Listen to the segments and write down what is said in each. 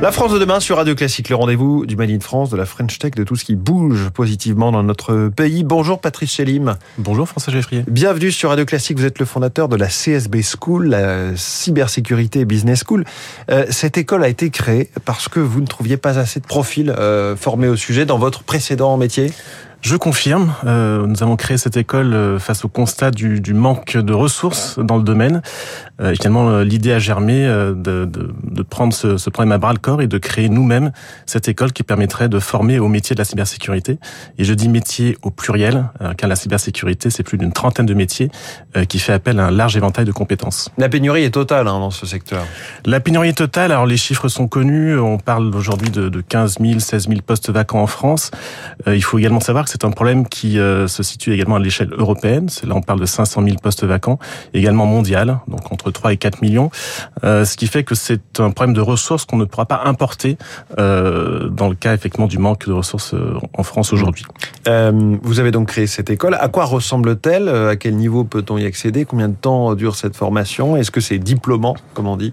La France de demain sur Radio Classique, le rendez-vous du Made in France, de la French Tech, de tout ce qui bouge positivement dans notre pays. Bonjour Patrice Chélim. Bonjour François Geffrier. Bienvenue sur Radio Classique, vous êtes le fondateur de la CSB School, la Cybersécurité Business School. Euh, cette école a été créée parce que vous ne trouviez pas assez de profils euh, formés au sujet dans votre précédent métier? Je confirme, euh, nous avons créé cette école euh, face au constat du, du manque de ressources dans le domaine. Euh, également, euh, l'idée a germé de, de, de, prendre ce, ce, problème à bras le corps et de créer nous-mêmes cette école qui permettrait de former au métier de la cybersécurité. Et je dis métier au pluriel, car la cybersécurité, c'est plus d'une trentaine de métiers qui fait appel à un large éventail de compétences. La pénurie est totale hein, dans ce secteur. La pénurie est totale. Alors les chiffres sont connus. On parle aujourd'hui de, de 15 000, 16 000 postes vacants en France. il faut également savoir c'est un problème qui euh, se situe également à l'échelle européenne. Là, on parle de 500 000 postes vacants, également mondial, donc entre 3 et 4 millions. Euh, ce qui fait que c'est un problème de ressources qu'on ne pourra pas importer euh, dans le cas effectivement du manque de ressources en France aujourd'hui. vous avez donc créé cette école. À quoi ressemble-t-elle? À quel niveau peut-on y accéder? Combien de temps dure cette formation? Est-ce que c'est diplômant, comme on dit?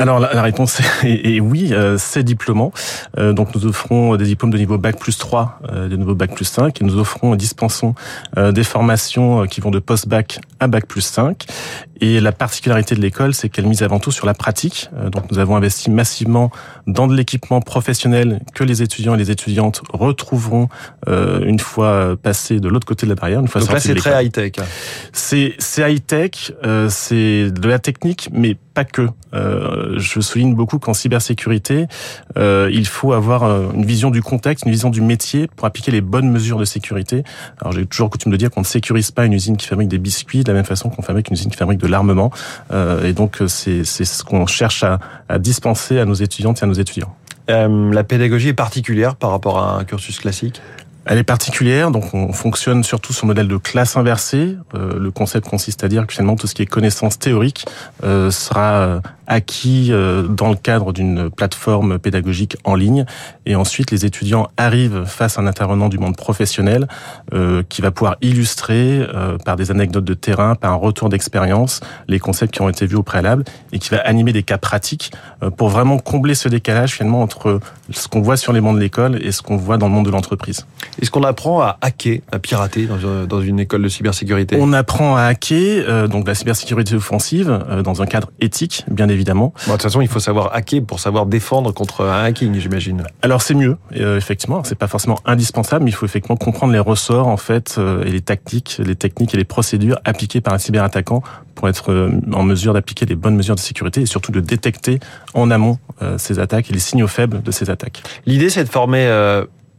Alors la, réponse est, oui, euh, c'est diplômant. Euh, donc nous offrons des diplômes de niveau bac plus 3, euh, de niveau bac plus 5, et nous offrons, dispensons des formations qui vont de post-bac à bac plus 5. Et la particularité de l'école, c'est qu'elle mise avant tout sur la pratique. donc nous avons investi massivement dans de l'équipement professionnel que les étudiants et les étudiantes retrouveront une fois passés de l'autre côté de la barrière. Une fois donc là, c'est très high-tech. C'est high-tech, c'est de la technique, mais pas que. Euh, je souligne beaucoup qu'en cybersécurité, euh, il faut avoir euh, une vision du contexte, une vision du métier pour appliquer les bonnes mesures de sécurité. Alors j'ai toujours coutume de dire qu'on ne sécurise pas une usine qui fabrique des biscuits de la même façon qu'on fabrique une usine qui fabrique de l'armement. Euh, et donc c'est ce qu'on cherche à, dispenser à nos étudiantes et à nos étudiants. Euh, la pédagogie est particulière par rapport à un cursus classique? Elle est particulière, donc on fonctionne surtout sur le modèle de classe inversée. Euh, le concept consiste à dire que finalement tout ce qui est connaissance théorique euh, sera euh, acquis dans le cadre d'une plateforme pédagogique en ligne. Et ensuite, les étudiants arrivent face à un intervenant du monde professionnel qui va pouvoir illustrer par des anecdotes de terrain, par un retour d'expérience, les concepts qui ont été vus au préalable et qui va animer des cas pratiques pour vraiment combler ce décalage finalement entre ce qu'on voit sur les mondes de l'école et ce qu'on voit dans le monde de l'entreprise. Est-ce qu'on apprend à hacker, à pirater dans une école de cybersécurité? On apprend à hacker, donc la cybersécurité offensive, dans un cadre éthique, bien évidemment de toute façon, il faut savoir hacker pour savoir défendre contre un hacking, j'imagine. Alors c'est mieux, euh, effectivement. C'est pas forcément indispensable, mais il faut effectivement comprendre les ressorts en fait euh, et les tactiques, les techniques et les procédures appliquées par un cyberattaquant pour être euh, en mesure d'appliquer les bonnes mesures de sécurité et surtout de détecter en amont ces attaques et les signaux faibles de ces attaques. L'idée, c'est de former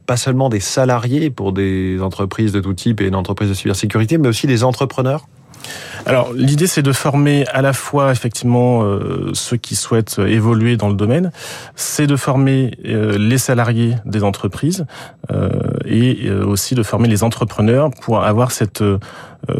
pas seulement des salariés pour des entreprises de tout type et une entreprise de cybersécurité, mais aussi des entrepreneurs? Alors l'idée c'est de former à la fois effectivement euh, ceux qui souhaitent évoluer dans le domaine, c'est de former euh, les salariés des entreprises euh, et aussi de former les entrepreneurs pour avoir cette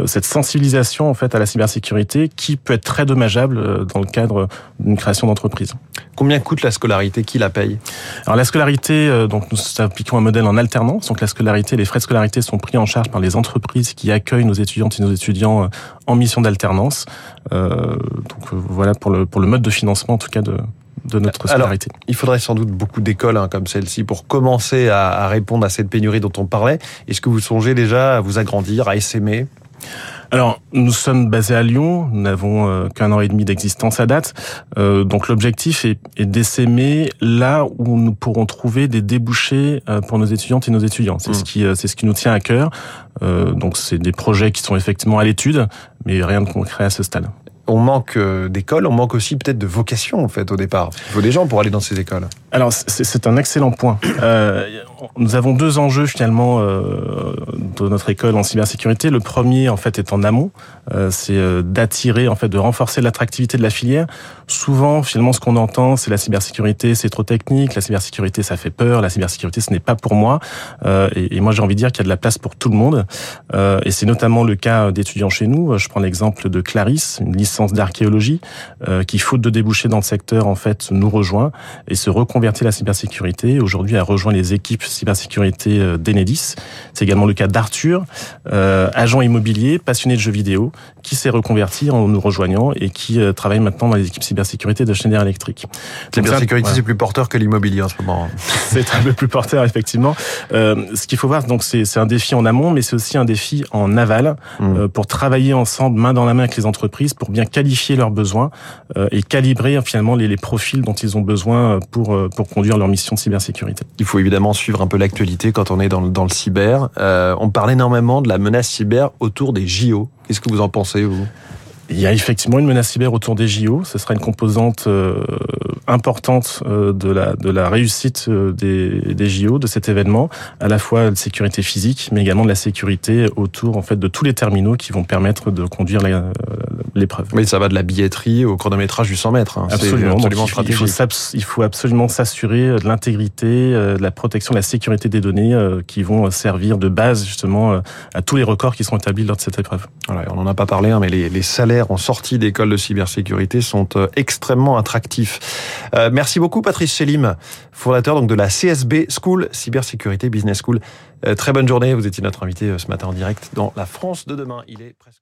cette sensibilisation en fait à la cybersécurité qui peut être très dommageable dans le cadre d'une création d'entreprise. Combien coûte la scolarité? Qui la paye? Alors la scolarité, donc nous appliquons un modèle en alternance. Donc la scolarité, les frais de scolarité sont pris en charge par les entreprises qui accueillent nos étudiantes et nos étudiants en mission d'alternance. Euh, donc euh, voilà pour le, pour le mode de financement en tout cas de, de notre scolarité. Alors, il faudrait sans doute beaucoup d'écoles hein, comme celle-ci pour commencer à, à, répondre à cette pénurie dont on parlait. Est-ce que vous songez déjà à vous agrandir, à essaimer? Alors, nous sommes basés à Lyon, nous n'avons euh, qu'un an et demi d'existence à date, euh, donc l'objectif est, est d'essaimer là où nous pourrons trouver des débouchés euh, pour nos étudiantes et nos étudiants. C'est ce mmh. qui, c'est ce qui nous tient à cœur. donc, c'est des projets qui sont effectivement à l'étude, mais rien de concret à ce stade on manque d'écoles, on manque aussi peut-être de vocation en fait au départ. Il faut des gens pour aller dans ces écoles. Alors c'est un excellent point. Euh, nous avons deux enjeux finalement euh, de notre école en cybersécurité. Le premier en fait est en amont, euh, c'est euh, d'attirer en fait de renforcer l'attractivité de la filière. Souvent finalement ce qu'on entend c'est la cybersécurité c'est trop technique, la cybersécurité ça fait peur, la cybersécurité ce n'est pas pour moi. Euh, et, moi j'ai envie de dire qu'il y a de la place pour tout le monde. Euh, et c'est notamment le cas d'étudiants chez nous. Je prends l'exemple de Clarisse, une licence d'archéologie, qui faute de déboucher dans le secteur, en fait, nous rejoint et se reconvertit à la cybersécurité. Aujourd'hui, a rejoint les équipes cybersécurité d'Enedis. C'est également le cas d'Arthur, agent immobilier, passionné de jeux vidéo, qui s'est reconverti en nous rejoignant et qui travaille maintenant dans les équipes cybersécurité de Schneider Electric. La cybersécurité, c'est plus porteur que l'immobilier en ce moment. c'est un peu plus porteur, effectivement. Euh, ce qu'il faut voir, donc, c'est un défi en amont, mais c'est aussi un défi en aval mmh. euh, pour travailler ensemble, main dans la main avec les entreprises, pour bien qualifier leurs besoins euh, et calibrer finalement les, les, profils dont ils ont besoin pour pour conduire leur mission de cybersécurité. Il faut évidemment suivre un peu l'actualité quand on est dans, le cyber. on parle énormément de la menace cyber autour des JO. Qu'est-ce que vous en pensez, vous? Il y a effectivement une menace cyber autour des JO. Ce sera une composante euh, importante euh, de la de la réussite euh, des, des JO, de cet événement, à la fois de sécurité physique, mais également de la sécurité autour en fait de tous les terminaux qui vont permettre de conduire l'épreuve. Oui, ça va de la billetterie au chronométrage du 100 mètres. Hein. Absolument. absolument il, faut, il, faut, absolument s'assurer de l'intégrité, de la protection, de la sécurité des données qui vont servir de base justement à tous les records qui seront établis lors de cette épreuve. Voilà, on n'en a pas parlé, hein, mais les, les salaires en sortie d'école de cybersécurité sont euh, extrêmement attractifs. Euh, merci beaucoup Patrice Selim, fondateur donc de la CSB School, Cybersécurité Business School. Euh, très bonne journée, vous étiez notre invité ce matin en direct dans la France de demain. Il est presque